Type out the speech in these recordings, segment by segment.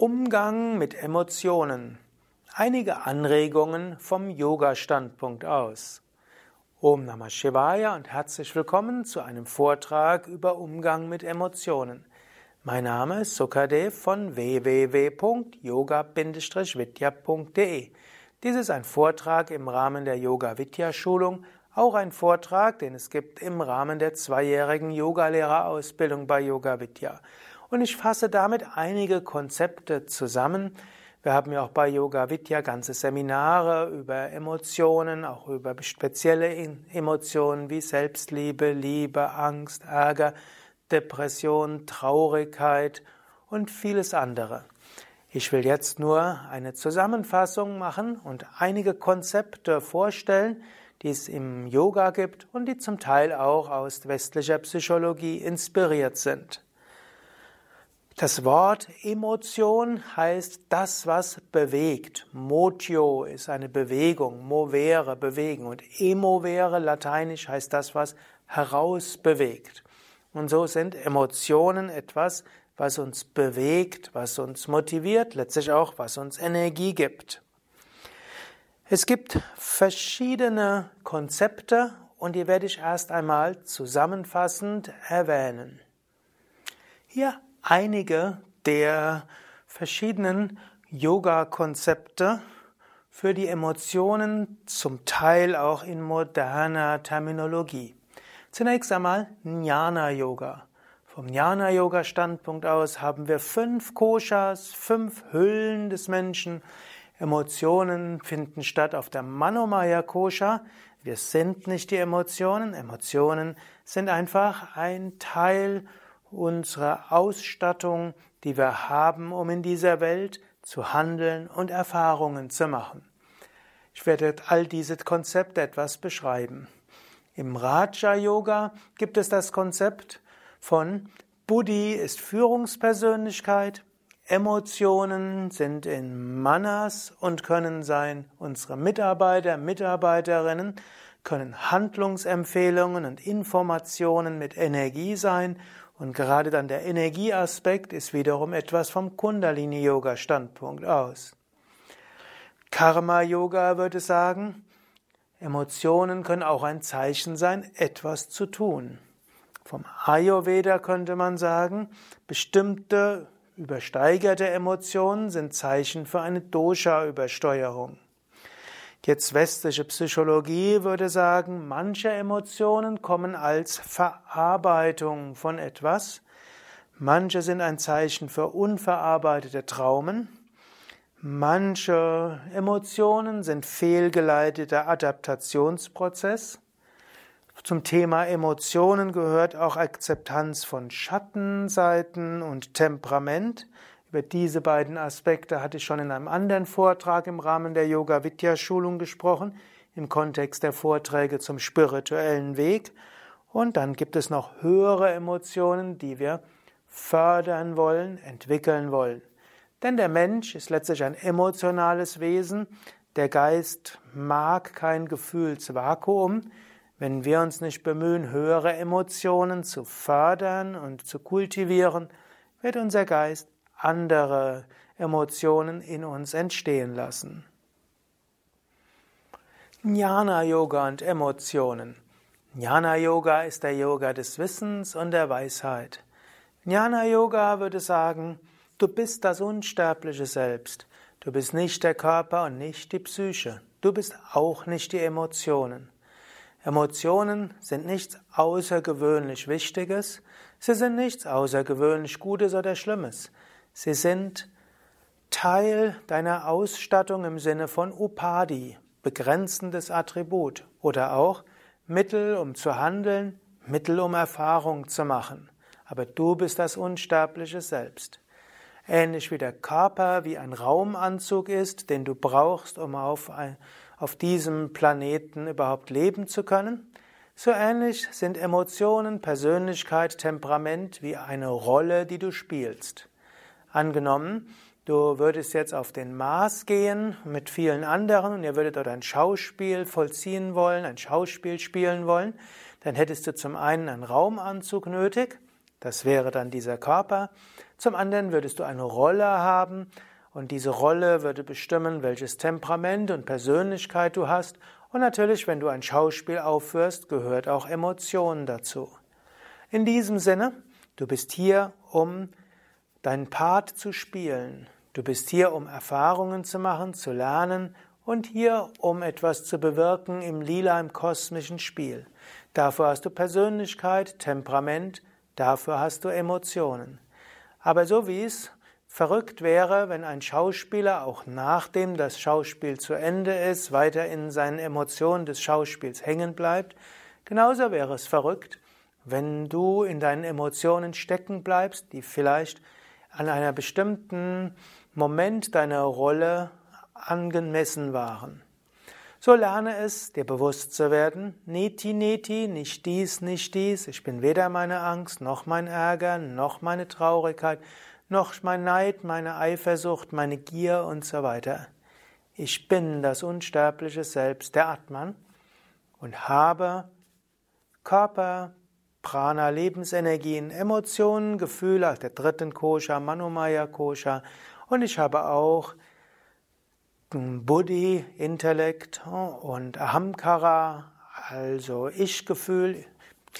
Umgang mit Emotionen. Einige Anregungen vom Yoga-Standpunkt aus. Om Namah Shivaya und herzlich willkommen zu einem Vortrag über Umgang mit Emotionen. Mein Name ist Sukadev von www.yoga-vidya.de. Dies ist ein Vortrag im Rahmen der Yoga-Vidya-Schulung, auch ein Vortrag, den es gibt im Rahmen der zweijährigen Yogalehrerausbildung bei Yoga Vidya. Und ich fasse damit einige Konzepte zusammen. Wir haben ja auch bei Yoga Vidya ganze Seminare über Emotionen, auch über spezielle Emotionen wie Selbstliebe, Liebe, Angst, Ärger, Depression, Traurigkeit und vieles andere. Ich will jetzt nur eine Zusammenfassung machen und einige Konzepte vorstellen, die es im Yoga gibt und die zum Teil auch aus westlicher Psychologie inspiriert sind. Das Wort Emotion heißt das, was bewegt. Motio ist eine Bewegung, movere, bewegen. Und emovere, lateinisch, heißt das, was herausbewegt. Und so sind Emotionen etwas, was uns bewegt, was uns motiviert, letztlich auch, was uns Energie gibt. Es gibt verschiedene Konzepte und die werde ich erst einmal zusammenfassend erwähnen. Hier einige der verschiedenen Yoga-Konzepte für die Emotionen, zum Teil auch in moderner Terminologie. Zunächst einmal Jnana-Yoga. Vom Jnana-Yoga-Standpunkt aus haben wir fünf Koshas, fünf Hüllen des Menschen. Emotionen finden statt auf der Manomaya Kosha. Wir sind nicht die Emotionen. Emotionen sind einfach ein Teil unsere Ausstattung, die wir haben, um in dieser Welt zu handeln und Erfahrungen zu machen. Ich werde all diese Konzepte etwas beschreiben. Im Raja Yoga gibt es das Konzept von Buddhi ist Führungspersönlichkeit, Emotionen sind in Manas und können sein unsere Mitarbeiter, Mitarbeiterinnen, können Handlungsempfehlungen und Informationen mit Energie sein und gerade dann der Energieaspekt ist wiederum etwas vom Kundalini-Yoga-Standpunkt aus. Karma-Yoga würde sagen, Emotionen können auch ein Zeichen sein, etwas zu tun. Vom Ayurveda könnte man sagen, bestimmte übersteigerte Emotionen sind Zeichen für eine Dosha-Übersteuerung. Jetzt westliche Psychologie würde sagen, manche Emotionen kommen als Verarbeitung von etwas, manche sind ein Zeichen für unverarbeitete Traumen, manche Emotionen sind fehlgeleiteter Adaptationsprozess. Zum Thema Emotionen gehört auch Akzeptanz von Schattenseiten und Temperament. Über diese beiden Aspekte hatte ich schon in einem anderen Vortrag im Rahmen der Yoga Vidya Schulung gesprochen, im Kontext der Vorträge zum spirituellen Weg. Und dann gibt es noch höhere Emotionen, die wir fördern wollen, entwickeln wollen. Denn der Mensch ist letztlich ein emotionales Wesen. Der Geist mag kein Gefühlsvakuum. Wenn wir uns nicht bemühen, höhere Emotionen zu fördern und zu kultivieren, wird unser Geist andere Emotionen in uns entstehen lassen. Jnana Yoga und Emotionen. Jnana Yoga ist der Yoga des Wissens und der Weisheit. Jnana Yoga würde sagen, du bist das unsterbliche Selbst. Du bist nicht der Körper und nicht die Psyche. Du bist auch nicht die Emotionen. Emotionen sind nichts außergewöhnlich Wichtiges, sie sind nichts außergewöhnlich Gutes oder Schlimmes. Sie sind Teil deiner Ausstattung im Sinne von Upadi, begrenzendes Attribut oder auch Mittel, um zu handeln, Mittel, um Erfahrung zu machen. Aber du bist das unsterbliche Selbst. Ähnlich wie der Körper wie ein Raumanzug ist, den du brauchst, um auf, ein, auf diesem Planeten überhaupt leben zu können, so ähnlich sind Emotionen, Persönlichkeit, Temperament wie eine Rolle, die du spielst. Angenommen, du würdest jetzt auf den Mars gehen mit vielen anderen und ihr würdet dort ein Schauspiel vollziehen wollen, ein Schauspiel spielen wollen, dann hättest du zum einen einen Raumanzug nötig, das wäre dann dieser Körper. Zum anderen würdest du eine Rolle haben und diese Rolle würde bestimmen, welches Temperament und Persönlichkeit du hast. Und natürlich, wenn du ein Schauspiel aufführst, gehört auch Emotionen dazu. In diesem Sinne, du bist hier, um deinen Part zu spielen. Du bist hier, um Erfahrungen zu machen, zu lernen und hier, um etwas zu bewirken im lila, im kosmischen Spiel. Dafür hast du Persönlichkeit, Temperament, dafür hast du Emotionen. Aber so wie es verrückt wäre, wenn ein Schauspieler auch nachdem das Schauspiel zu Ende ist, weiter in seinen Emotionen des Schauspiels hängen bleibt, genauso wäre es verrückt, wenn du in deinen Emotionen stecken bleibst, die vielleicht an einer bestimmten Moment deiner Rolle angemessen waren. So lerne es, dir bewusst zu werden, neti neti, nicht dies, nicht dies, ich bin weder meine Angst, noch mein Ärger, noch meine Traurigkeit, noch mein Neid, meine Eifersucht, meine Gier und so weiter. Ich bin das unsterbliche Selbst, der Atman, und habe Körper, Prana, Lebensenergien, Emotionen, Gefühle, der dritten Kosha, Manomaya Kosha, und ich habe auch Buddhi, Intellekt und Ahamkara, also Ich-Gefühl,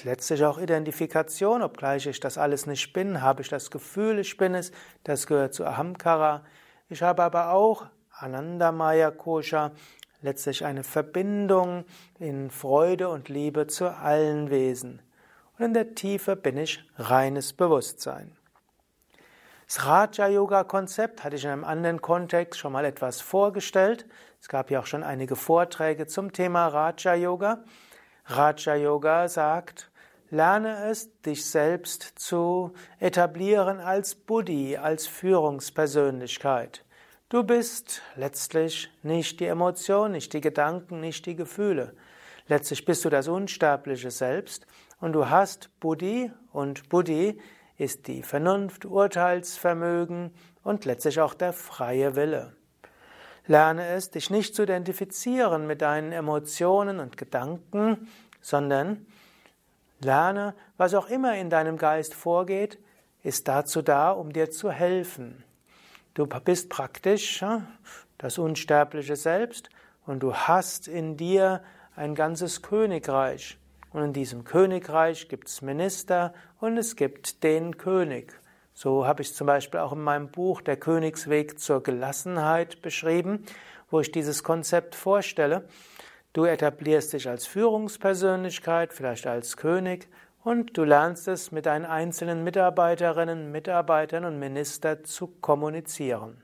letztlich auch Identifikation, obgleich ich das alles nicht bin, habe ich das Gefühl, ich bin es, das gehört zu Ahamkara. Ich habe aber auch Anandamaya Kosha, letztlich eine Verbindung in Freude und Liebe zu allen Wesen. Und in der Tiefe bin ich reines Bewusstsein. Das Raja-Yoga-Konzept hatte ich in einem anderen Kontext schon mal etwas vorgestellt. Es gab ja auch schon einige Vorträge zum Thema Raja-Yoga. Raja-Yoga sagt, lerne es, dich selbst zu etablieren als Buddhi, als Führungspersönlichkeit. Du bist letztlich nicht die Emotion, nicht die Gedanken, nicht die Gefühle. Letztlich bist du das unsterbliche Selbst und du hast Buddhi und Buddhi ist die Vernunft, Urteilsvermögen und letztlich auch der freie Wille. Lerne es, dich nicht zu identifizieren mit deinen Emotionen und Gedanken, sondern lerne, was auch immer in deinem Geist vorgeht, ist dazu da, um dir zu helfen. Du bist praktisch das unsterbliche Selbst und du hast in dir ein ganzes Königreich. Und in diesem Königreich gibt es Minister und es gibt den König. So habe ich zum Beispiel auch in meinem Buch Der Königsweg zur Gelassenheit beschrieben, wo ich dieses Konzept vorstelle. Du etablierst dich als Führungspersönlichkeit, vielleicht als König, und du lernst es mit deinen einzelnen Mitarbeiterinnen, Mitarbeitern und Ministern zu kommunizieren.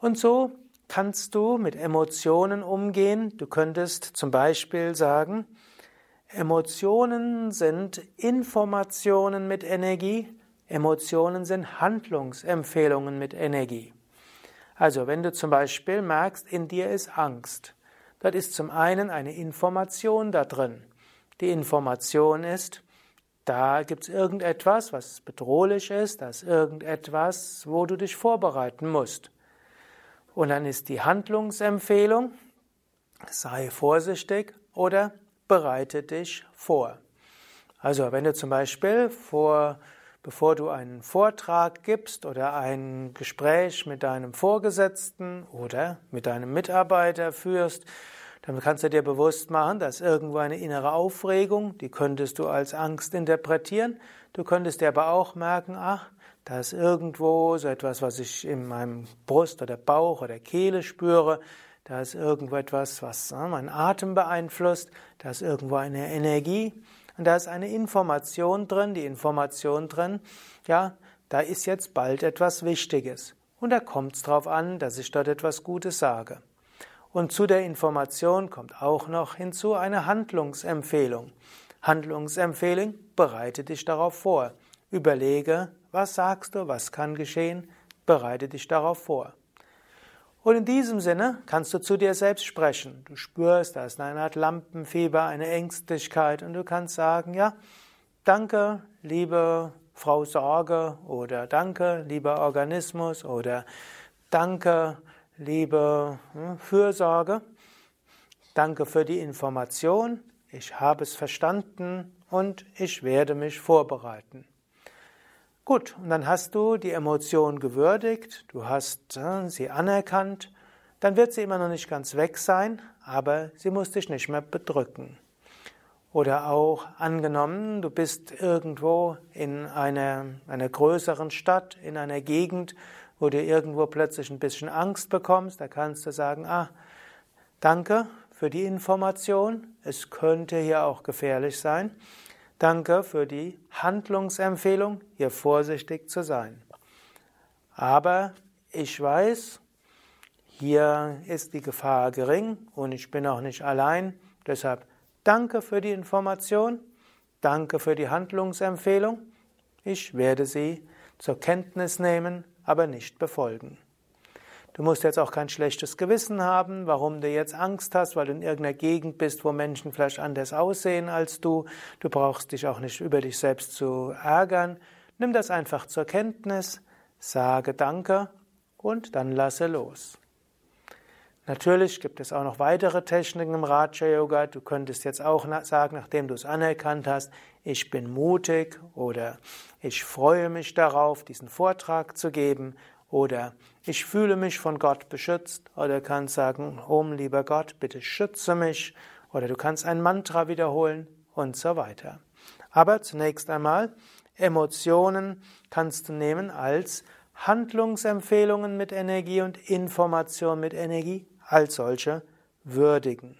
Und so kannst du mit Emotionen umgehen. Du könntest zum Beispiel sagen, Emotionen sind Informationen mit Energie, Emotionen sind Handlungsempfehlungen mit Energie. Also wenn du zum Beispiel merkst, in dir ist Angst, dort ist zum einen eine Information da drin. Die Information ist, da gibt es irgendetwas, was bedrohlich ist, da ist irgendetwas, wo du dich vorbereiten musst. Und dann ist die Handlungsempfehlung, sei vorsichtig oder bereite dich vor. Also wenn du zum Beispiel vor, bevor du einen Vortrag gibst oder ein Gespräch mit deinem Vorgesetzten oder mit deinem Mitarbeiter führst, dann kannst du dir bewusst machen, dass irgendwo eine innere Aufregung, die könntest du als Angst interpretieren. Du könntest dir aber auch merken, ach, da ist irgendwo so etwas, was ich in meinem Brust oder Bauch oder Kehle spüre. Da ist irgendwo etwas, was ne, meinen Atem beeinflusst. Da ist irgendwo eine Energie. Und da ist eine Information drin, die Information drin, ja, da ist jetzt bald etwas Wichtiges. Und da kommt es darauf an, dass ich dort etwas Gutes sage. Und zu der Information kommt auch noch hinzu eine Handlungsempfehlung. Handlungsempfehlung, bereite dich darauf vor. Überlege, was sagst du, was kann geschehen, bereite dich darauf vor. Und in diesem Sinne kannst du zu dir selbst sprechen. Du spürst, da ist eine Art Lampenfieber, eine Ängstlichkeit und du kannst sagen, ja, danke, liebe Frau Sorge oder danke, lieber Organismus oder danke, liebe hm, Fürsorge. Danke für die Information. Ich habe es verstanden und ich werde mich vorbereiten. Gut, und dann hast du die Emotion gewürdigt, du hast äh, sie anerkannt, dann wird sie immer noch nicht ganz weg sein, aber sie muss dich nicht mehr bedrücken. Oder auch angenommen, du bist irgendwo in einer, einer größeren Stadt, in einer Gegend, wo du irgendwo plötzlich ein bisschen Angst bekommst, da kannst du sagen, ah, danke für die Information, es könnte hier auch gefährlich sein. Danke für die Handlungsempfehlung, hier vorsichtig zu sein. Aber ich weiß, hier ist die Gefahr gering und ich bin auch nicht allein. Deshalb danke für die Information, danke für die Handlungsempfehlung. Ich werde sie zur Kenntnis nehmen, aber nicht befolgen. Du musst jetzt auch kein schlechtes Gewissen haben, warum du jetzt Angst hast, weil du in irgendeiner Gegend bist, wo Menschen vielleicht anders aussehen als du. Du brauchst dich auch nicht über dich selbst zu ärgern. Nimm das einfach zur Kenntnis, sage Danke und dann lasse los. Natürlich gibt es auch noch weitere Techniken im Raja Yoga. Du könntest jetzt auch sagen, nachdem du es anerkannt hast, ich bin mutig oder ich freue mich darauf, diesen Vortrag zu geben oder ich fühle mich von Gott beschützt. Oder du kannst sagen, Om, lieber Gott, bitte schütze mich. Oder du kannst ein Mantra wiederholen und so weiter. Aber zunächst einmal, Emotionen kannst du nehmen als Handlungsempfehlungen mit Energie und Information mit Energie als solche würdigen.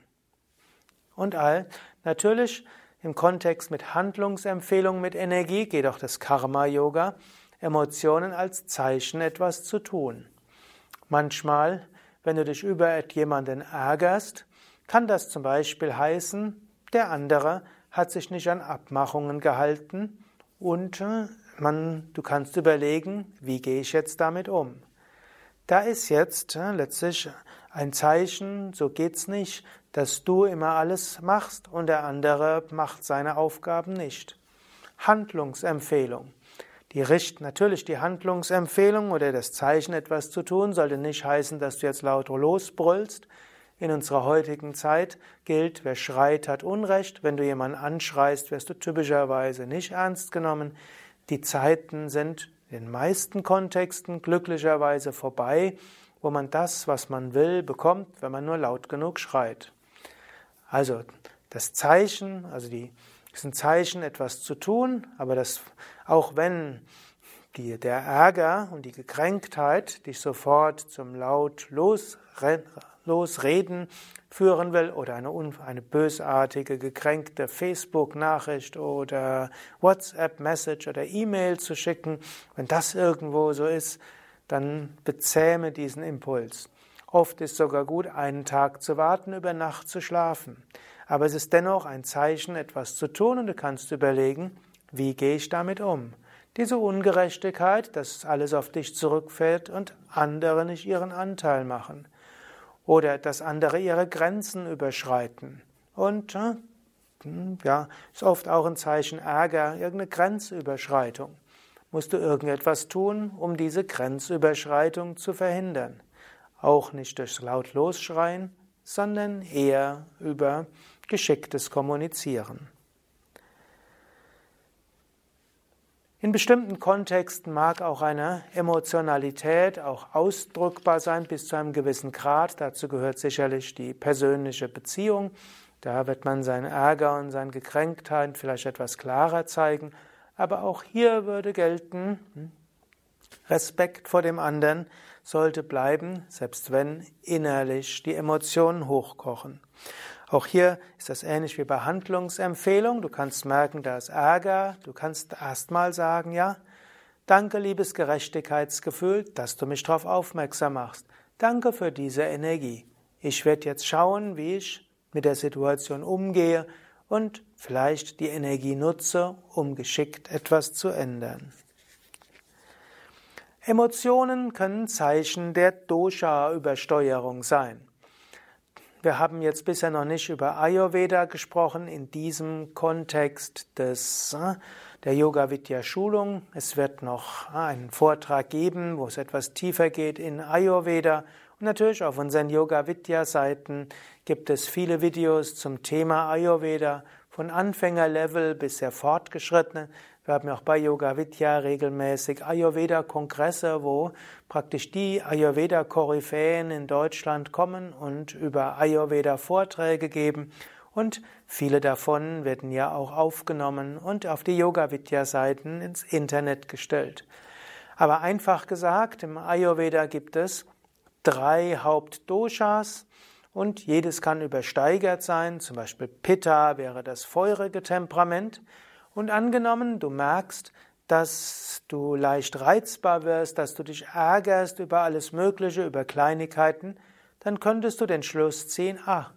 Und all, natürlich im Kontext mit Handlungsempfehlungen mit Energie geht auch das Karma-Yoga. Emotionen als Zeichen, etwas zu tun. Manchmal, wenn du dich über jemanden ärgerst, kann das zum Beispiel heißen, der andere hat sich nicht an Abmachungen gehalten und äh, man, du kannst überlegen, wie gehe ich jetzt damit um. Da ist jetzt äh, letztlich ein Zeichen, so geht's nicht, dass du immer alles machst und der andere macht seine Aufgaben nicht. Handlungsempfehlung. Die Richt, natürlich die Handlungsempfehlung oder das Zeichen, etwas zu tun, sollte nicht heißen, dass du jetzt lauter losbrüllst. In unserer heutigen Zeit gilt, wer schreit, hat Unrecht. Wenn du jemanden anschreist, wirst du typischerweise nicht ernst genommen. Die Zeiten sind in den meisten Kontexten glücklicherweise vorbei, wo man das, was man will, bekommt, wenn man nur laut genug schreit. Also das Zeichen, also die ist ein Zeichen, etwas zu tun, aber das, auch wenn die, der Ärger und die Gekränktheit dich sofort zum laut Losreden führen will oder eine, eine bösartige, gekränkte Facebook-Nachricht oder WhatsApp-Message oder E-Mail zu schicken, wenn das irgendwo so ist, dann bezähme diesen Impuls. Oft ist sogar gut, einen Tag zu warten, über Nacht zu schlafen. Aber es ist dennoch ein Zeichen, etwas zu tun und du kannst überlegen, wie gehe ich damit um? Diese Ungerechtigkeit, dass alles auf dich zurückfällt und andere nicht ihren Anteil machen. Oder dass andere ihre Grenzen überschreiten. Und ja, ist oft auch ein Zeichen Ärger, irgendeine Grenzüberschreitung. Musst du irgendetwas tun, um diese Grenzüberschreitung zu verhindern? Auch nicht durch laut Losschreien, sondern eher über geschicktes Kommunizieren. In bestimmten Kontexten mag auch eine Emotionalität auch ausdrückbar sein bis zu einem gewissen Grad. Dazu gehört sicherlich die persönliche Beziehung. Da wird man seinen Ärger und seine Gekränktheit vielleicht etwas klarer zeigen. Aber auch hier würde gelten, hm, Respekt vor dem anderen sollte bleiben, selbst wenn innerlich die Emotionen hochkochen. Auch hier ist das ähnlich wie bei Handlungsempfehlung. Du kannst merken, da ist Ärger. Du kannst erstmal sagen, ja, danke, liebes Gerechtigkeitsgefühl, dass du mich darauf aufmerksam machst. Danke für diese Energie. Ich werde jetzt schauen, wie ich mit der Situation umgehe und vielleicht die Energie nutze, um geschickt etwas zu ändern. Emotionen können Zeichen der Dosha-Übersteuerung sein. Wir haben jetzt bisher noch nicht über Ayurveda gesprochen in diesem Kontext des, äh, der Yoga Vidya Schulung. Es wird noch äh, einen Vortrag geben, wo es etwas tiefer geht in Ayurveda. Und natürlich auf unseren Yoga Vidya Seiten gibt es viele Videos zum Thema Ayurveda von Anfängerlevel bis sehr fortgeschrittenen. Wir haben ja auch bei Yoga Vidya regelmäßig Ayurveda-Kongresse, wo praktisch die Ayurveda-Koryphäen in Deutschland kommen und über Ayurveda Vorträge geben. Und viele davon werden ja auch aufgenommen und auf die Yoga Vidya Seiten ins Internet gestellt. Aber einfach gesagt, im Ayurveda gibt es drei Hauptdoshas und jedes kann übersteigert sein. Zum Beispiel Pitta wäre das feurige Temperament. Und angenommen, du merkst, dass du leicht reizbar wirst, dass du dich ärgerst über alles Mögliche, über Kleinigkeiten, dann könntest du den Schluss ziehen, ah,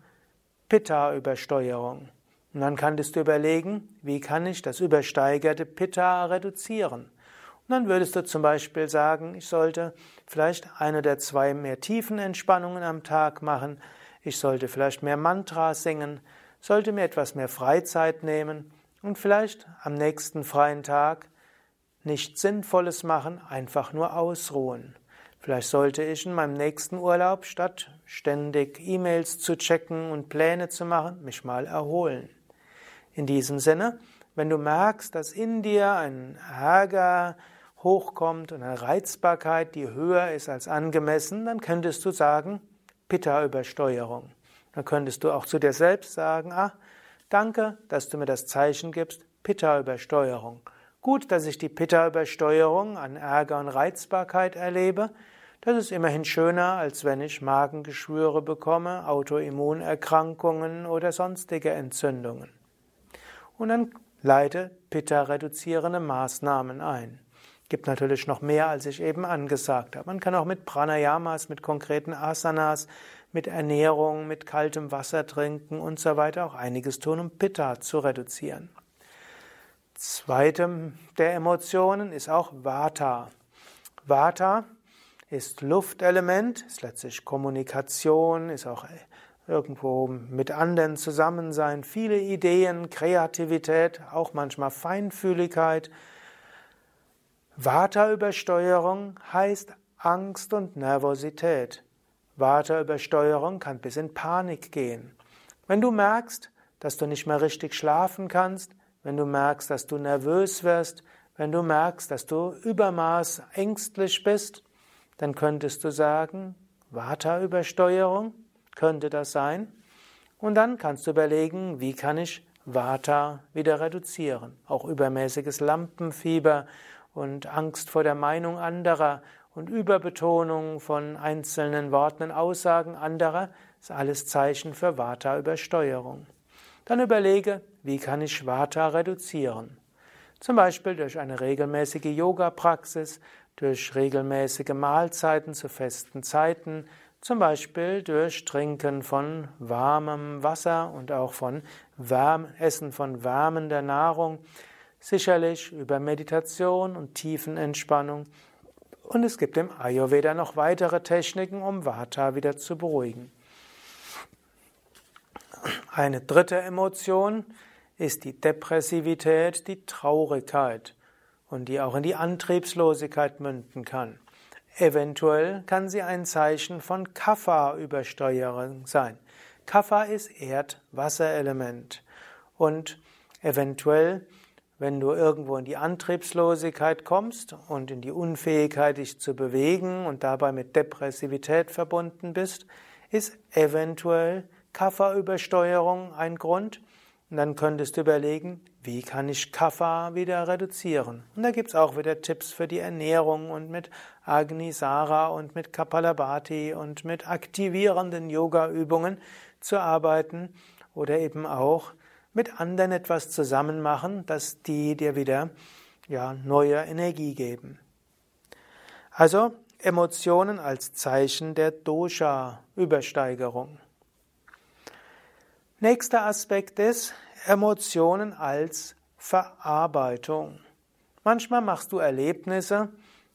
Pitta-Übersteuerung. Und dann könntest du überlegen, wie kann ich das übersteigerte Pitta reduzieren? Und dann würdest du zum Beispiel sagen, ich sollte vielleicht eine oder zwei mehr Tiefenentspannungen am Tag machen, ich sollte vielleicht mehr Mantra singen, sollte mir etwas mehr Freizeit nehmen und vielleicht am nächsten freien Tag nichts Sinnvolles machen, einfach nur ausruhen. Vielleicht sollte ich in meinem nächsten Urlaub, statt ständig E-Mails zu checken und Pläne zu machen, mich mal erholen. In diesem Sinne, wenn du merkst, dass in dir ein Ärger hochkommt und eine Reizbarkeit, die höher ist als angemessen, dann könntest du sagen, Pitta-Übersteuerung. Dann könntest du auch zu dir selbst sagen, ah, Danke, dass du mir das Zeichen gibst, Pitta-Übersteuerung. Gut, dass ich die Pitta-Übersteuerung an Ärger und Reizbarkeit erlebe. Das ist immerhin schöner, als wenn ich Magengeschwüre bekomme, Autoimmunerkrankungen oder sonstige Entzündungen. Und dann leite Pitta-reduzierende Maßnahmen ein. Gibt natürlich noch mehr, als ich eben angesagt habe. Man kann auch mit Pranayamas, mit konkreten Asanas, mit Ernährung, mit kaltem Wasser trinken und so weiter auch einiges tun, um Pitta zu reduzieren. Zweite der Emotionen ist auch Vata. Vata ist Luftelement, ist letztlich Kommunikation, ist auch irgendwo mit anderen zusammen sein, viele Ideen, Kreativität, auch manchmal Feinfühligkeit. Vata-Übersteuerung heißt Angst und Nervosität. Vata-Übersteuerung kann bis in Panik gehen. Wenn du merkst, dass du nicht mehr richtig schlafen kannst, wenn du merkst, dass du nervös wirst, wenn du merkst, dass du übermaß ängstlich bist, dann könntest du sagen, Vata-Übersteuerung, könnte das sein? Und dann kannst du überlegen, wie kann ich Vata wieder reduzieren? Auch übermäßiges Lampenfieber und Angst vor der Meinung anderer und Überbetonung von einzelnen Worten und Aussagen anderer ist alles Zeichen für Vata-Übersteuerung. Dann überlege, wie kann ich Vata reduzieren? Zum Beispiel durch eine regelmäßige Yoga-Praxis, durch regelmäßige Mahlzeiten zu festen Zeiten, zum Beispiel durch Trinken von warmem Wasser und auch von Wärme, Essen von wärmender Nahrung, sicherlich über Meditation und Tiefenentspannung und es gibt im Ayurveda noch weitere Techniken, um Vata wieder zu beruhigen. Eine dritte Emotion ist die Depressivität, die Traurigkeit und die auch in die Antriebslosigkeit münden kann. Eventuell kann sie ein Zeichen von Kapha-Übersteuerung sein. Kapha ist Erd-Wasserelement und eventuell wenn du irgendwo in die Antriebslosigkeit kommst und in die Unfähigkeit, dich zu bewegen und dabei mit Depressivität verbunden bist, ist eventuell Kafferübersteuerung ein Grund. Und dann könntest du überlegen, wie kann ich Kaffer wieder reduzieren? Und da gibt es auch wieder Tipps für die Ernährung und mit Agnisara und mit Kapalabhati und mit aktivierenden Yoga-Übungen zu arbeiten oder eben auch mit anderen etwas zusammen machen, dass die dir wieder ja, neue Energie geben. Also Emotionen als Zeichen der Dosha-Übersteigerung. Nächster Aspekt ist Emotionen als Verarbeitung. Manchmal machst du Erlebnisse,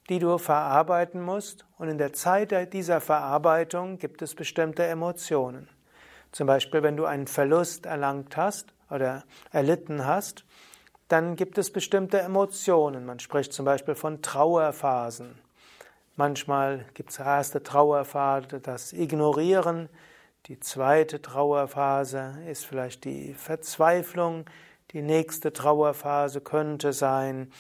die du verarbeiten musst, und in der Zeit dieser Verarbeitung gibt es bestimmte Emotionen. Zum Beispiel, wenn du einen Verlust erlangt hast oder erlitten hast, dann gibt es bestimmte Emotionen. Man spricht zum Beispiel von Trauerphasen. Manchmal gibt es erste Trauerphase, das Ignorieren. Die zweite Trauerphase ist vielleicht die Verzweiflung. Die nächste Trauerphase könnte sein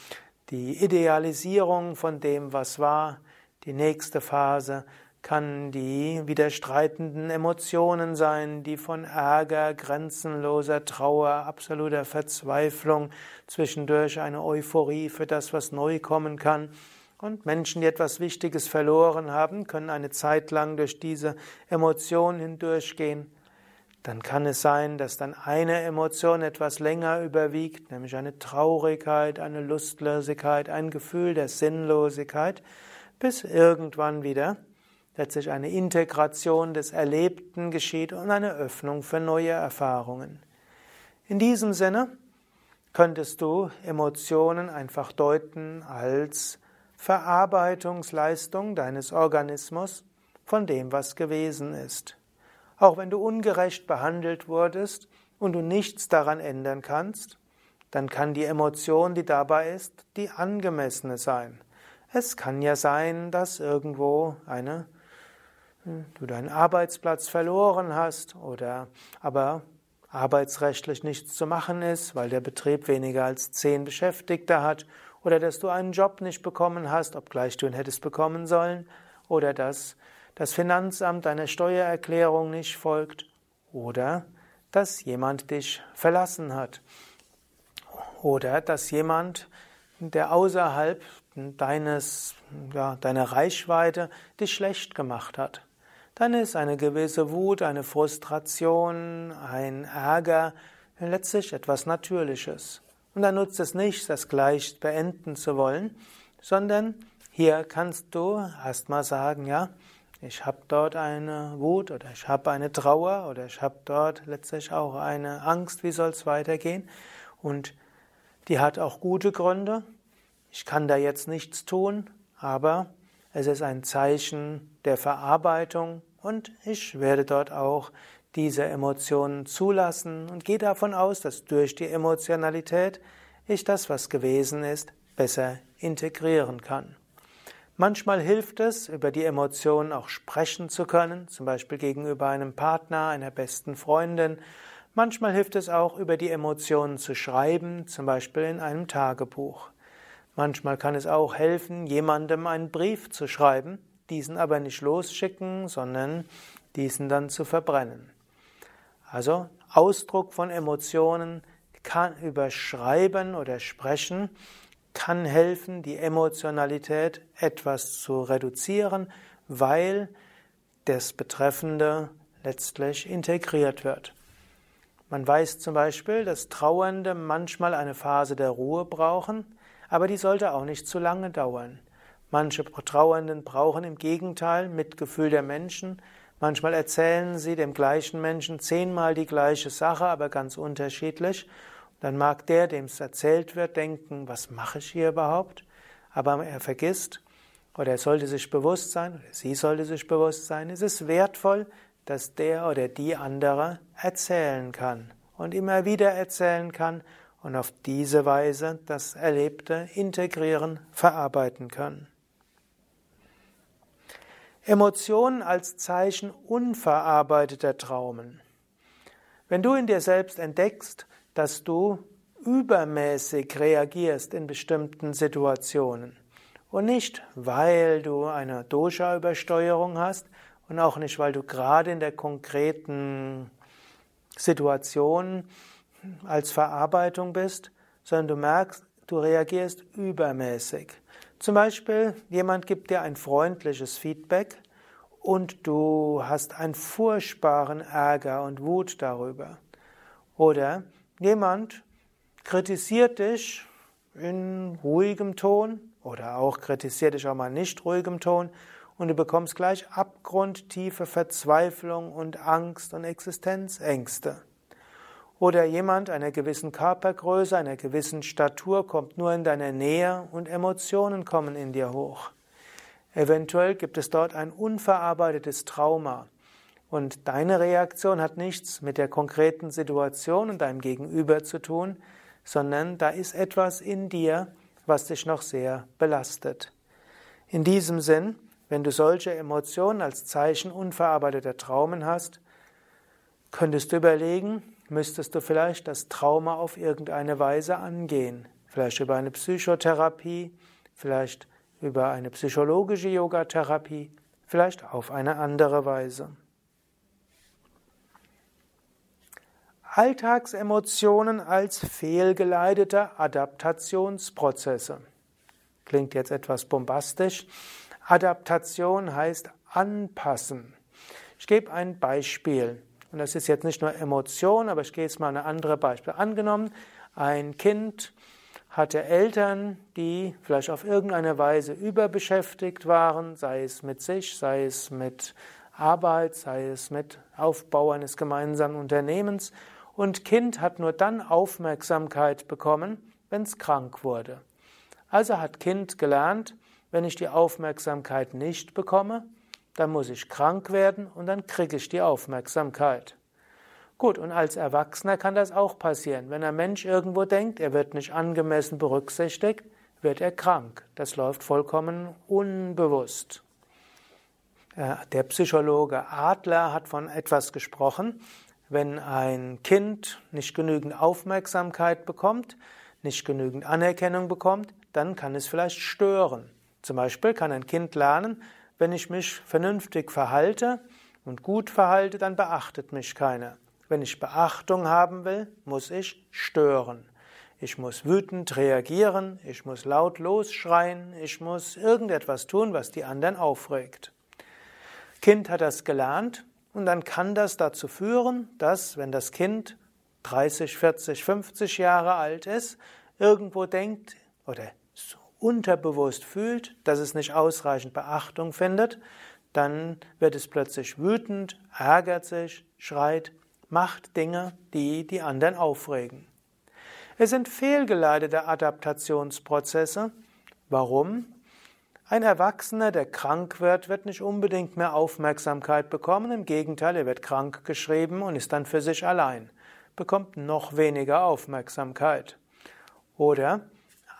die Idealisierung von dem, was war. Die nächste Phase kann die widerstreitenden Emotionen sein, die von Ärger, grenzenloser Trauer, absoluter Verzweiflung, zwischendurch eine Euphorie für das, was neu kommen kann. Und Menschen, die etwas Wichtiges verloren haben, können eine Zeit lang durch diese Emotionen hindurchgehen. Dann kann es sein, dass dann eine Emotion etwas länger überwiegt, nämlich eine Traurigkeit, eine Lustlosigkeit, ein Gefühl der Sinnlosigkeit, bis irgendwann wieder letztlich eine Integration des Erlebten geschieht und eine Öffnung für neue Erfahrungen. In diesem Sinne könntest du Emotionen einfach deuten als Verarbeitungsleistung deines Organismus von dem, was gewesen ist. Auch wenn du ungerecht behandelt wurdest und du nichts daran ändern kannst, dann kann die Emotion, die dabei ist, die angemessene sein. Es kann ja sein, dass irgendwo eine du deinen Arbeitsplatz verloren hast oder aber arbeitsrechtlich nichts zu machen ist, weil der Betrieb weniger als zehn Beschäftigte hat oder dass du einen Job nicht bekommen hast, obgleich du ihn hättest bekommen sollen oder dass das Finanzamt deiner Steuererklärung nicht folgt oder dass jemand dich verlassen hat oder dass jemand, der außerhalb deines, ja, deiner Reichweite dich schlecht gemacht hat dann ist eine gewisse Wut, eine Frustration, ein Ärger letztlich etwas Natürliches. Und dann nutzt es nicht, das gleich beenden zu wollen, sondern hier kannst du erstmal sagen, ja, ich habe dort eine Wut oder ich habe eine Trauer oder ich habe dort letztlich auch eine Angst, wie soll es weitergehen. Und die hat auch gute Gründe. Ich kann da jetzt nichts tun, aber es ist ein Zeichen der Verarbeitung und ich werde dort auch diese Emotionen zulassen und gehe davon aus, dass durch die Emotionalität ich das, was gewesen ist, besser integrieren kann. Manchmal hilft es, über die Emotionen auch sprechen zu können, zum Beispiel gegenüber einem Partner, einer besten Freundin. Manchmal hilft es auch, über die Emotionen zu schreiben, zum Beispiel in einem Tagebuch. Manchmal kann es auch helfen, jemandem einen Brief zu schreiben, diesen aber nicht losschicken, sondern diesen dann zu verbrennen. Also Ausdruck von Emotionen kann über Schreiben oder Sprechen kann helfen, die Emotionalität etwas zu reduzieren, weil das Betreffende letztlich integriert wird. Man weiß zum Beispiel, dass Trauernde manchmal eine Phase der Ruhe brauchen, aber die sollte auch nicht zu lange dauern. Manche Trauernden brauchen im Gegenteil Mitgefühl der Menschen. Manchmal erzählen sie dem gleichen Menschen zehnmal die gleiche Sache, aber ganz unterschiedlich. Dann mag der, dem es erzählt wird, denken, was mache ich hier überhaupt? Aber er vergisst, oder er sollte sich bewusst sein, oder sie sollte sich bewusst sein, es ist wertvoll, dass der oder die andere erzählen kann und immer wieder erzählen kann und auf diese Weise das Erlebte integrieren, verarbeiten kann. Emotionen als Zeichen unverarbeiteter Traumen. Wenn du in dir selbst entdeckst, dass du übermäßig reagierst in bestimmten Situationen und nicht, weil du eine Dosha-Übersteuerung hast und auch nicht, weil du gerade in der konkreten Situation als Verarbeitung bist, sondern du merkst, du reagierst übermäßig. Zum Beispiel, jemand gibt dir ein freundliches Feedback und du hast einen furchtbaren Ärger und Wut darüber. Oder jemand kritisiert dich in ruhigem Ton oder auch kritisiert dich auch mal nicht ruhigem Ton und du bekommst gleich abgrundtiefe Verzweiflung und Angst und Existenzängste. Oder jemand einer gewissen Körpergröße, einer gewissen Statur kommt nur in deiner Nähe und Emotionen kommen in dir hoch. Eventuell gibt es dort ein unverarbeitetes Trauma. Und deine Reaktion hat nichts mit der konkreten Situation und deinem Gegenüber zu tun, sondern da ist etwas in dir, was dich noch sehr belastet. In diesem Sinn, wenn du solche Emotionen als Zeichen unverarbeiteter Traumen hast, könntest du überlegen, müsstest du vielleicht das Trauma auf irgendeine Weise angehen. Vielleicht über eine Psychotherapie, vielleicht über eine psychologische Yogatherapie, vielleicht auf eine andere Weise. Alltagsemotionen als fehlgeleitete Adaptationsprozesse. Klingt jetzt etwas bombastisch. Adaptation heißt anpassen. Ich gebe ein Beispiel. Und das ist jetzt nicht nur Emotion, aber ich gehe jetzt mal ein anderes Beispiel. Angenommen, ein Kind hatte Eltern, die vielleicht auf irgendeine Weise überbeschäftigt waren, sei es mit sich, sei es mit Arbeit, sei es mit Aufbau eines gemeinsamen Unternehmens und Kind hat nur dann Aufmerksamkeit bekommen, wenn es krank wurde. Also hat Kind gelernt, wenn ich die Aufmerksamkeit nicht bekomme, dann muss ich krank werden und dann kriege ich die Aufmerksamkeit. Gut, und als Erwachsener kann das auch passieren. Wenn ein Mensch irgendwo denkt, er wird nicht angemessen berücksichtigt, wird er krank. Das läuft vollkommen unbewusst. Äh, der Psychologe Adler hat von etwas gesprochen, wenn ein Kind nicht genügend Aufmerksamkeit bekommt, nicht genügend Anerkennung bekommt, dann kann es vielleicht stören. Zum Beispiel kann ein Kind lernen, wenn ich mich vernünftig verhalte und gut verhalte, dann beachtet mich keiner. Wenn ich Beachtung haben will, muss ich stören. Ich muss wütend reagieren, ich muss laut losschreien, ich muss irgendetwas tun, was die anderen aufregt. Kind hat das gelernt und dann kann das dazu führen, dass, wenn das Kind 30, 40, 50 Jahre alt ist, irgendwo denkt oder unterbewusst fühlt, dass es nicht ausreichend Beachtung findet, dann wird es plötzlich wütend, ärgert sich, schreit, macht Dinge, die die anderen aufregen. Es sind fehlgeleitete Adaptationsprozesse. Warum? Ein Erwachsener, der krank wird, wird nicht unbedingt mehr Aufmerksamkeit bekommen. Im Gegenteil, er wird krank geschrieben und ist dann für sich allein, bekommt noch weniger Aufmerksamkeit. Oder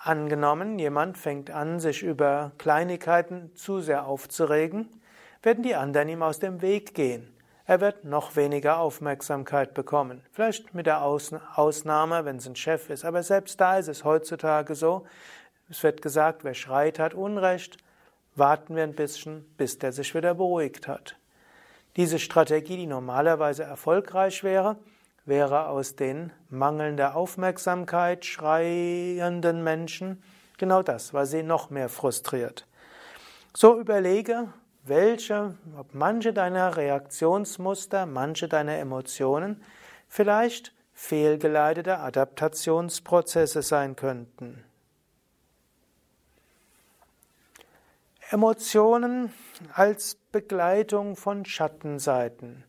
angenommen, jemand fängt an, sich über Kleinigkeiten zu sehr aufzuregen, werden die anderen ihm aus dem Weg gehen. Er wird noch weniger Aufmerksamkeit bekommen. Vielleicht mit der Ausnahme, wenn es ein Chef ist. Aber selbst da ist es heutzutage so, es wird gesagt, wer schreit, hat Unrecht. Warten wir ein bisschen, bis der sich wieder beruhigt hat. Diese Strategie, die normalerweise erfolgreich wäre, wäre aus den mangelnder Aufmerksamkeit schreienden Menschen genau das, weil sie noch mehr frustriert. So überlege, welche, ob manche deiner Reaktionsmuster, manche deiner Emotionen vielleicht fehlgeleitete Adaptationsprozesse sein könnten. Emotionen als Begleitung von Schattenseiten.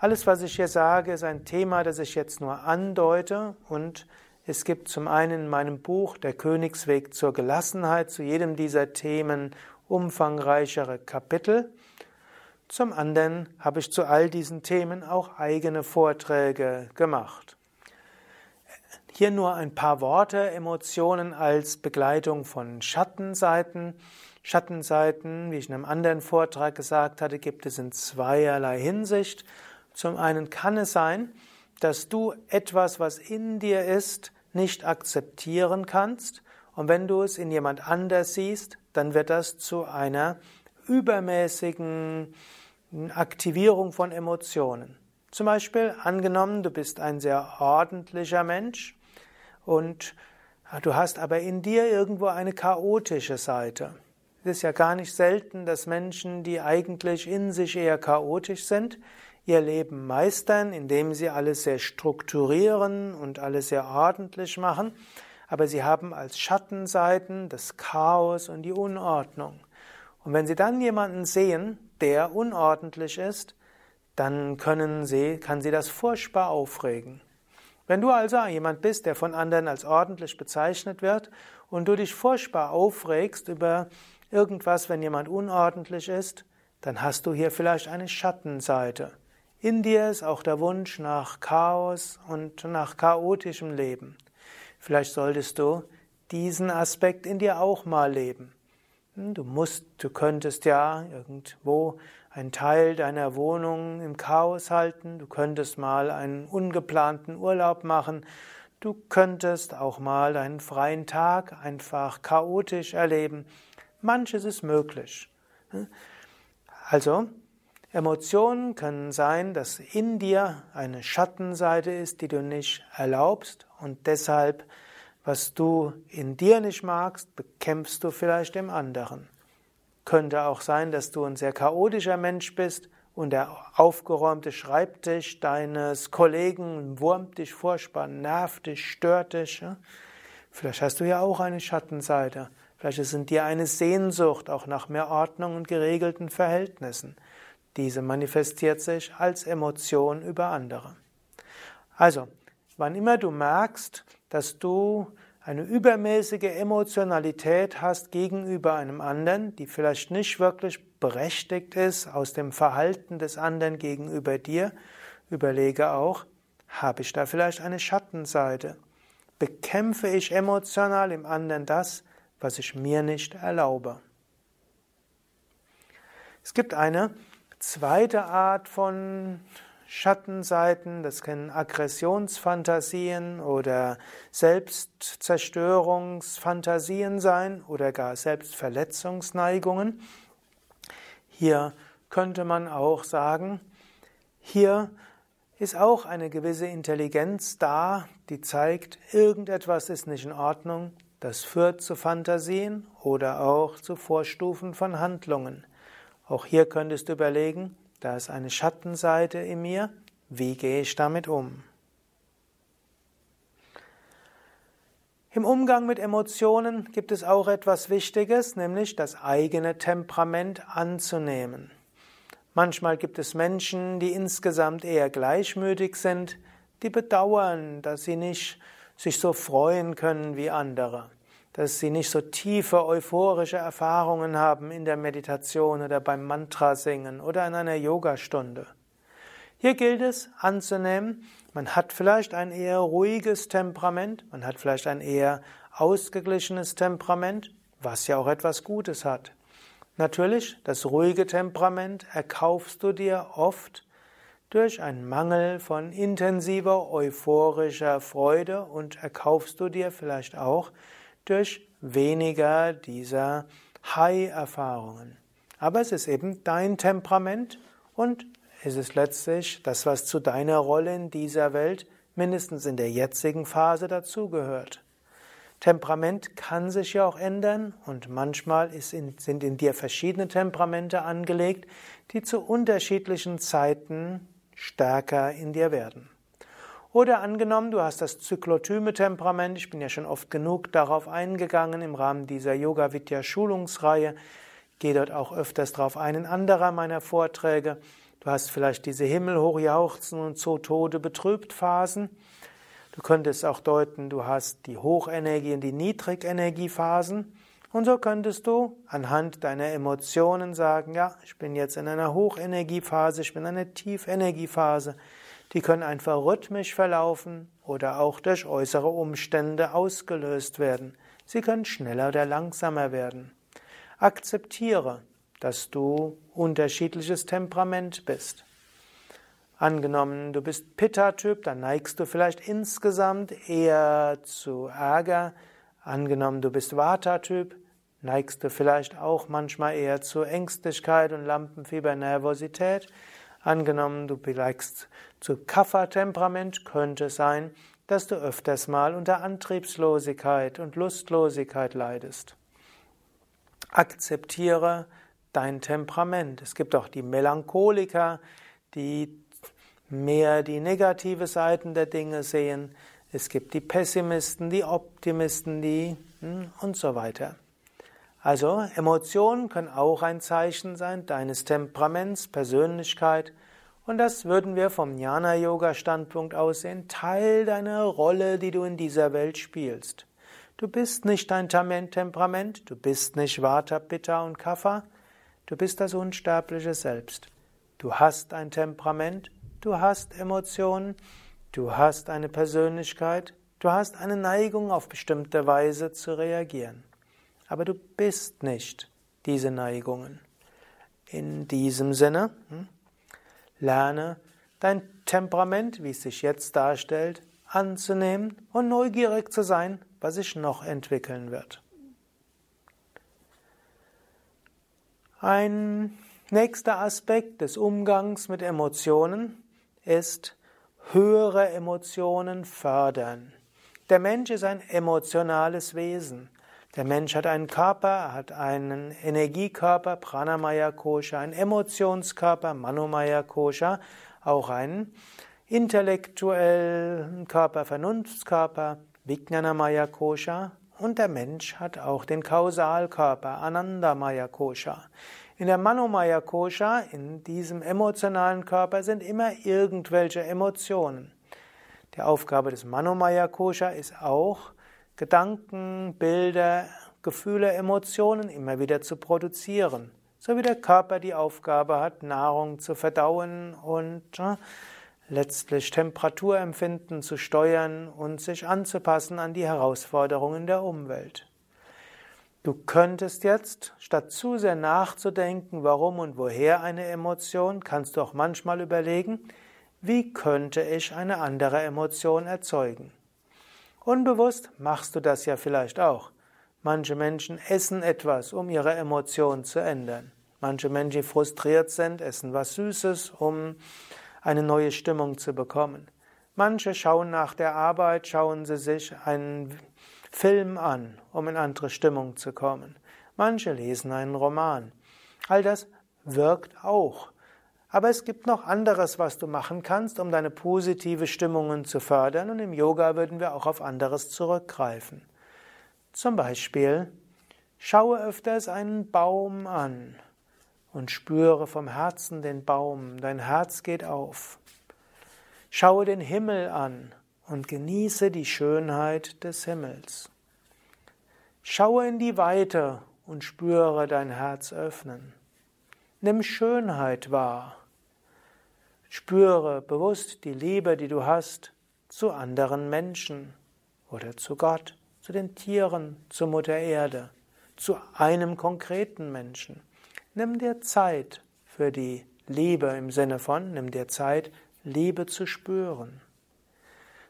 Alles, was ich hier sage, ist ein Thema, das ich jetzt nur andeute und es gibt zum einen in meinem Buch Der Königsweg zur Gelassenheit zu jedem dieser Themen umfangreichere Kapitel. Zum anderen habe ich zu all diesen Themen auch eigene Vorträge gemacht. Hier nur ein paar Worte, Emotionen als Begleitung von Schattenseiten. Schattenseiten, wie ich in einem anderen Vortrag gesagt hatte, gibt es in zweierlei Hinsicht. Zum einen kann es sein, dass du etwas, was in dir ist, nicht akzeptieren kannst. Und wenn du es in jemand anders siehst, dann wird das zu einer übermäßigen Aktivierung von Emotionen. Zum Beispiel angenommen, du bist ein sehr ordentlicher Mensch und du hast aber in dir irgendwo eine chaotische Seite. Es ist ja gar nicht selten, dass Menschen, die eigentlich in sich eher chaotisch sind, ihr Leben meistern, indem sie alles sehr strukturieren und alles sehr ordentlich machen, aber sie haben als Schattenseiten das Chaos und die Unordnung. Und wenn sie dann jemanden sehen, der unordentlich ist, dann können sie, kann sie das furchtbar aufregen. Wenn du also jemand bist, der von anderen als ordentlich bezeichnet wird und du dich furchtbar aufregst über irgendwas, wenn jemand unordentlich ist, dann hast du hier vielleicht eine Schattenseite. In dir ist auch der Wunsch nach Chaos und nach chaotischem Leben. Vielleicht solltest du diesen Aspekt in dir auch mal leben. Hm, du musst, du könntest ja irgendwo einen Teil deiner Wohnung im Chaos halten, du könntest mal einen ungeplanten Urlaub machen, du könntest auch mal deinen freien Tag einfach chaotisch erleben. Manches ist möglich. Hm? Also, Emotionen können sein, dass in dir eine Schattenseite ist, die du nicht erlaubst und deshalb, was du in dir nicht magst, bekämpfst du vielleicht im anderen. Könnte auch sein, dass du ein sehr chaotischer Mensch bist und der aufgeräumte Schreibtisch deines Kollegen wurmt dich furchtbar, nervt dich, stört dich. Vielleicht hast du ja auch eine Schattenseite. Vielleicht ist in dir eine Sehnsucht auch nach mehr Ordnung und geregelten Verhältnissen. Diese manifestiert sich als Emotion über andere. Also, wann immer du merkst, dass du eine übermäßige Emotionalität hast gegenüber einem anderen, die vielleicht nicht wirklich berechtigt ist aus dem Verhalten des anderen gegenüber dir, überlege auch, habe ich da vielleicht eine Schattenseite? Bekämpfe ich emotional im anderen das, was ich mir nicht erlaube? Es gibt eine zweite Art von Schattenseiten, das können Aggressionsfantasien oder Selbstzerstörungsfantasien sein oder gar Selbstverletzungsneigungen. Hier könnte man auch sagen, hier ist auch eine gewisse Intelligenz da, die zeigt, irgendetwas ist nicht in Ordnung, das führt zu Fantasien oder auch zu Vorstufen von Handlungen. Auch hier könntest du überlegen, da ist eine Schattenseite in mir, wie gehe ich damit um? Im Umgang mit Emotionen gibt es auch etwas Wichtiges, nämlich das eigene Temperament anzunehmen. Manchmal gibt es Menschen, die insgesamt eher gleichmütig sind, die bedauern, dass sie nicht sich so freuen können wie andere dass sie nicht so tiefe euphorische Erfahrungen haben in der Meditation oder beim Mantra singen oder in einer Yogastunde. Hier gilt es anzunehmen, man hat vielleicht ein eher ruhiges Temperament, man hat vielleicht ein eher ausgeglichenes Temperament, was ja auch etwas Gutes hat. Natürlich, das ruhige Temperament erkaufst du dir oft durch einen Mangel von intensiver euphorischer Freude und erkaufst du dir vielleicht auch durch weniger dieser High-Erfahrungen. Aber es ist eben dein Temperament und es ist letztlich das, was zu deiner Rolle in dieser Welt mindestens in der jetzigen Phase dazugehört. Temperament kann sich ja auch ändern und manchmal in, sind in dir verschiedene Temperamente angelegt, die zu unterschiedlichen Zeiten stärker in dir werden. Oder angenommen, du hast das zyklotyme Temperament, ich bin ja schon oft genug darauf eingegangen im Rahmen dieser Yoga Vidya Schulungsreihe, gehe dort auch öfters darauf ein in anderer meiner Vorträge. Du hast vielleicht diese himmelhochjauchzen und so Tode betrübt Phasen. Du könntest auch deuten, du hast die Hochenergie und die Niedrigenergiephasen. Und so könntest du anhand deiner Emotionen sagen, ja, ich bin jetzt in einer Hochenergiephase, ich bin in einer Tiefenergiephase. Die können einfach rhythmisch verlaufen oder auch durch äußere Umstände ausgelöst werden. Sie können schneller oder langsamer werden. Akzeptiere, dass du unterschiedliches Temperament bist. Angenommen, du bist Pitta-Typ, dann neigst du vielleicht insgesamt eher zu Ärger. Angenommen, du bist Vata-Typ, neigst du vielleicht auch manchmal eher zu Ängstlichkeit und Lampenfieber, Nervosität. Angenommen, du neigst zu Kapha-Temperament, könnte sein, dass du öfters mal unter Antriebslosigkeit und Lustlosigkeit leidest. Akzeptiere dein Temperament. Es gibt auch die Melancholiker, die mehr die negative Seiten der Dinge sehen. Es gibt die Pessimisten, die Optimisten, die hm, und so weiter. Also Emotionen können auch ein Zeichen sein deines Temperaments, Persönlichkeit und das würden wir vom Jnana-Yoga-Standpunkt aus sehen, Teil deiner Rolle, die du in dieser Welt spielst. Du bist nicht dein Temperament, du bist nicht Vata, Pitta und Kapha, du bist das unsterbliche Selbst. Du hast ein Temperament, du hast Emotionen, du hast eine Persönlichkeit, du hast eine Neigung auf bestimmte Weise zu reagieren. Aber du bist nicht diese Neigungen. In diesem Sinne, hm, lerne dein Temperament, wie es sich jetzt darstellt, anzunehmen und neugierig zu sein, was sich noch entwickeln wird. Ein nächster Aspekt des Umgangs mit Emotionen ist höhere Emotionen fördern. Der Mensch ist ein emotionales Wesen. Der Mensch hat einen Körper, hat einen Energiekörper, Pranamaya Kosha, einen Emotionskörper, Manomaya Kosha, auch einen intellektuellen Körper, Vernunftskörper, Vijnanamaya Kosha und der Mensch hat auch den Kausalkörper, Anandamaya Kosha. In der Manomaya Kosha, in diesem emotionalen Körper, sind immer irgendwelche Emotionen. Die Aufgabe des Manomaya Kosha ist auch, Gedanken, Bilder, Gefühle, Emotionen immer wieder zu produzieren. So wie der Körper die Aufgabe hat, Nahrung zu verdauen und äh, letztlich Temperaturempfinden zu steuern und sich anzupassen an die Herausforderungen der Umwelt. Du könntest jetzt, statt zu sehr nachzudenken, warum und woher eine Emotion, kannst du auch manchmal überlegen, wie könnte ich eine andere Emotion erzeugen? Unbewusst machst du das ja vielleicht auch. Manche Menschen essen etwas, um ihre Emotion zu ändern. Manche Menschen, die frustriert sind, essen was Süßes, um eine neue Stimmung zu bekommen. Manche schauen nach der Arbeit, schauen sie sich einen Film an, um in andere Stimmung zu kommen. Manche lesen einen Roman. All das wirkt auch. Aber es gibt noch anderes, was du machen kannst, um deine positive Stimmungen zu fördern. Und im Yoga würden wir auch auf anderes zurückgreifen. Zum Beispiel, schaue öfters einen Baum an und spüre vom Herzen den Baum. Dein Herz geht auf. Schaue den Himmel an und genieße die Schönheit des Himmels. Schaue in die Weite und spüre dein Herz öffnen. Nimm Schönheit wahr. Spüre bewusst die Liebe, die du hast zu anderen Menschen oder zu Gott, zu den Tieren, zu Mutter Erde, zu einem konkreten Menschen. Nimm dir Zeit für die Liebe im Sinne von, nimm dir Zeit, Liebe zu spüren.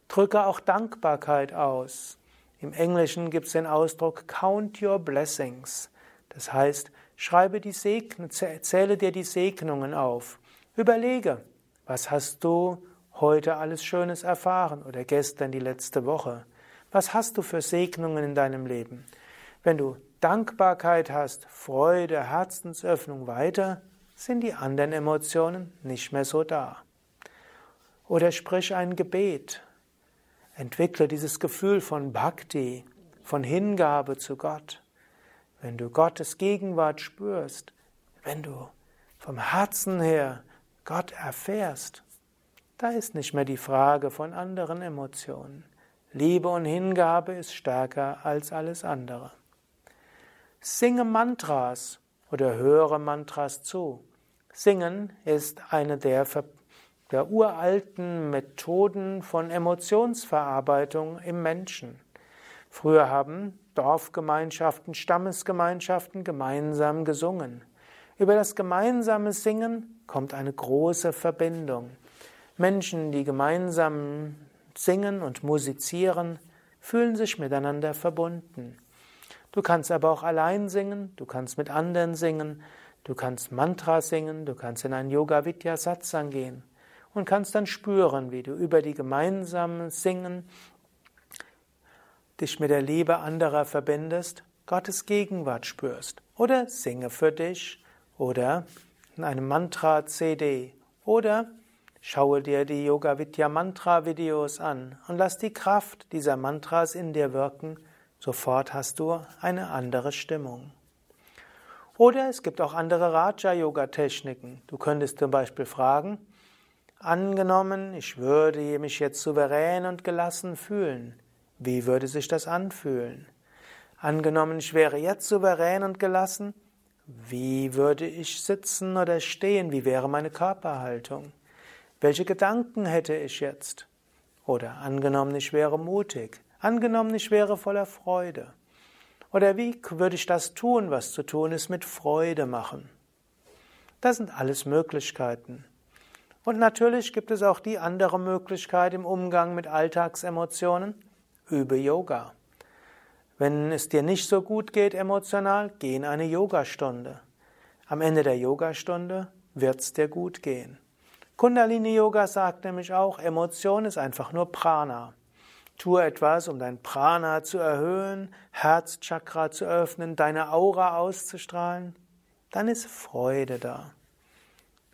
Drücke auch Dankbarkeit aus. Im Englischen gibt es den Ausdruck Count your blessings. Das heißt, schreibe die Segen, zähle dir die Segnungen auf. Überlege, was hast du heute alles Schönes erfahren oder gestern die letzte Woche? Was hast du für Segnungen in deinem Leben? Wenn du Dankbarkeit hast, Freude, Herzensöffnung weiter, sind die anderen Emotionen nicht mehr so da. Oder sprich ein Gebet. Entwickle dieses Gefühl von Bhakti, von Hingabe zu Gott. Wenn du Gottes Gegenwart spürst, wenn du vom Herzen her Gott erfährst, da ist nicht mehr die Frage von anderen Emotionen. Liebe und Hingabe ist stärker als alles andere. Singe Mantras oder höre Mantras zu. Singen ist eine der, der uralten Methoden von Emotionsverarbeitung im Menschen. Früher haben Dorfgemeinschaften, Stammesgemeinschaften gemeinsam gesungen. Über das gemeinsame Singen kommt eine große Verbindung. Menschen, die gemeinsam singen und musizieren, fühlen sich miteinander verbunden. Du kannst aber auch allein singen, du kannst mit anderen singen, du kannst Mantra singen, du kannst in einen Yoga Vidya Satsang gehen und kannst dann spüren, wie du über die gemeinsamen Singen dich mit der Liebe anderer verbindest, Gottes Gegenwart spürst oder singe für dich oder in einem Mantra-CD oder schaue dir die Yoga Vidya Mantra Videos an und lass die Kraft dieser Mantras in dir wirken. Sofort hast du eine andere Stimmung. Oder es gibt auch andere Raja-Yoga-Techniken. Du könntest zum Beispiel fragen, angenommen, ich würde mich jetzt souverän und gelassen fühlen. Wie würde sich das anfühlen? Angenommen, ich wäre jetzt souverän und gelassen, wie würde ich sitzen oder stehen? Wie wäre meine Körperhaltung? Welche Gedanken hätte ich jetzt? Oder angenommen, ich wäre mutig. Angenommen, ich wäre voller Freude. Oder wie würde ich das tun, was zu tun ist, mit Freude machen? Das sind alles Möglichkeiten. Und natürlich gibt es auch die andere Möglichkeit im Umgang mit Alltagsemotionen. Übe Yoga. Wenn es dir nicht so gut geht emotional, geh in eine Yogastunde. Am Ende der Yogastunde wird es dir gut gehen. Kundalini Yoga sagt nämlich auch, Emotion ist einfach nur Prana. Tu etwas, um dein Prana zu erhöhen, Herzchakra zu öffnen, deine Aura auszustrahlen. Dann ist Freude da.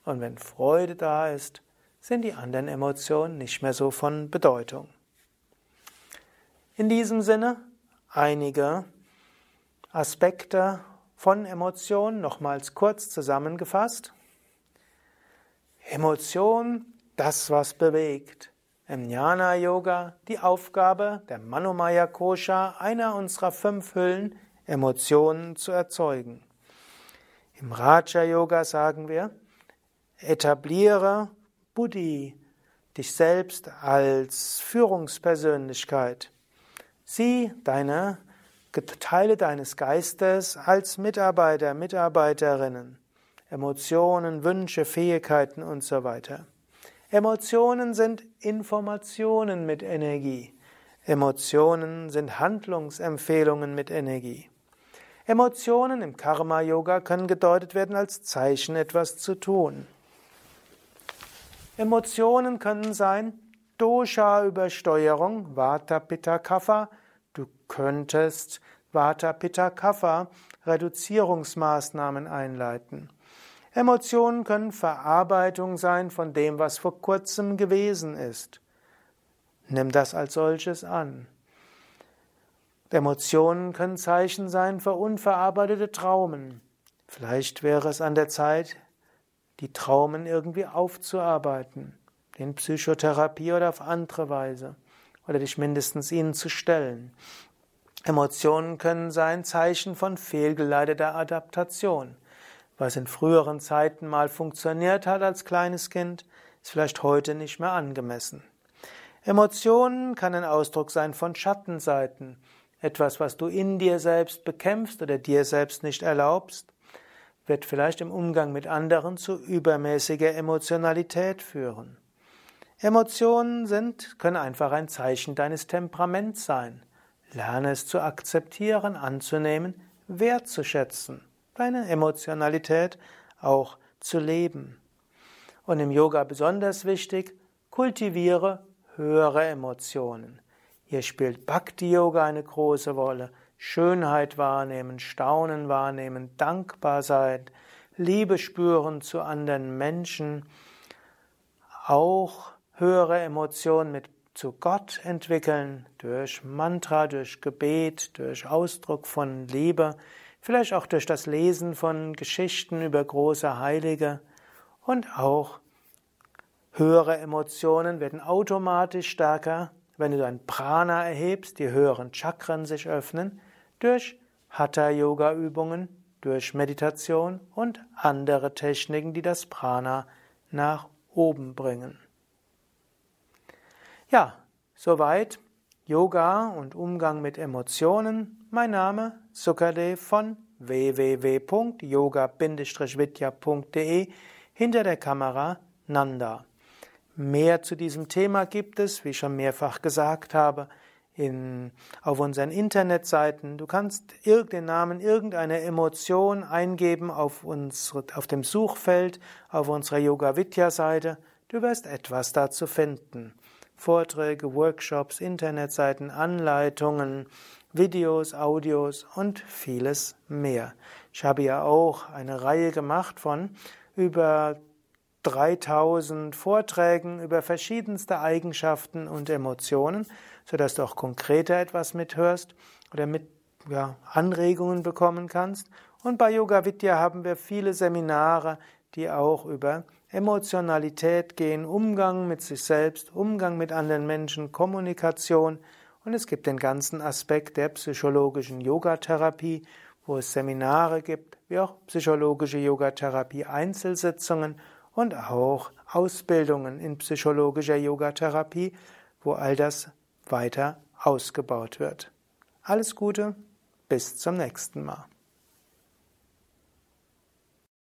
Und wenn Freude da ist, sind die anderen Emotionen nicht mehr so von Bedeutung. In diesem Sinne einige Aspekte von Emotionen nochmals kurz zusammengefasst. Emotion, das was bewegt. Im Jnana Yoga die Aufgabe der Manomaya Kosha, einer unserer fünf Hüllen, Emotionen zu erzeugen. Im Raja Yoga sagen wir, etabliere Buddhi, dich selbst als Führungspersönlichkeit. Sieh deine Teile deines Geistes als Mitarbeiter, Mitarbeiterinnen, Emotionen, Wünsche, Fähigkeiten und so weiter. Emotionen sind Informationen mit Energie. Emotionen sind Handlungsempfehlungen mit Energie. Emotionen im Karma-Yoga können gedeutet werden als Zeichen, etwas zu tun. Emotionen können sein Dosha-Übersteuerung, Vata, Pitta, Kapha. Du könntest Vata, Pitta, Kapha Reduzierungsmaßnahmen einleiten. Emotionen können Verarbeitung sein von dem, was vor kurzem gewesen ist. Nimm das als solches an. Emotionen können Zeichen sein für unverarbeitete Traumen. Vielleicht wäre es an der Zeit, die Traumen irgendwie aufzuarbeiten, in Psychotherapie oder auf andere Weise, oder dich mindestens ihnen zu stellen. Emotionen können sein Zeichen von fehlgeleiteter Adaptation. Was in früheren Zeiten mal funktioniert hat als kleines Kind, ist vielleicht heute nicht mehr angemessen. Emotionen kann ein Ausdruck sein von Schattenseiten, etwas, was du in dir selbst bekämpfst oder dir selbst nicht erlaubst, wird vielleicht im Umgang mit anderen zu übermäßiger Emotionalität führen. Emotionen sind, können einfach ein Zeichen deines Temperaments sein. Lerne es zu akzeptieren, anzunehmen, wertzuschätzen deine Emotionalität auch zu leben. Und im Yoga besonders wichtig, kultiviere höhere Emotionen. Hier spielt Bhakti Yoga eine große Rolle. Schönheit wahrnehmen, Staunen wahrnehmen, dankbar sein, Liebe spüren zu anderen Menschen, auch höhere Emotionen mit zu Gott entwickeln, durch Mantra, durch Gebet, durch Ausdruck von Liebe, vielleicht auch durch das Lesen von Geschichten über große Heilige und auch höhere Emotionen werden automatisch stärker, wenn du dein Prana erhebst, die höheren Chakren sich öffnen, durch Hatha-Yoga-Übungen, durch Meditation und andere Techniken, die das Prana nach oben bringen. Ja, soweit Yoga und Umgang mit Emotionen. Mein Name Sukadev von www.yoga-vidya.de hinter der Kamera Nanda. Mehr zu diesem Thema gibt es, wie ich schon mehrfach gesagt habe, in, auf unseren Internetseiten. Du kannst den Namen irgendeiner Emotion eingeben auf, uns, auf dem Suchfeld auf unserer Yoga Vidya Seite. Du wirst etwas dazu finden. Vorträge, Workshops, Internetseiten, Anleitungen, Videos, Audios und vieles mehr. Ich habe ja auch eine Reihe gemacht von über 3000 Vorträgen über verschiedenste Eigenschaften und Emotionen, sodass du auch konkreter etwas mithörst oder mit ja, Anregungen bekommen kannst. Und bei Yoga Vidya haben wir viele Seminare, die auch über Emotionalität gehen, Umgang mit sich selbst, Umgang mit anderen Menschen, Kommunikation und es gibt den ganzen Aspekt der psychologischen Yogatherapie, wo es Seminare gibt, wie auch psychologische Yogatherapie Einzelsitzungen und auch Ausbildungen in psychologischer Yogatherapie, wo all das weiter ausgebaut wird. Alles Gute, Bis zum nächsten Mal.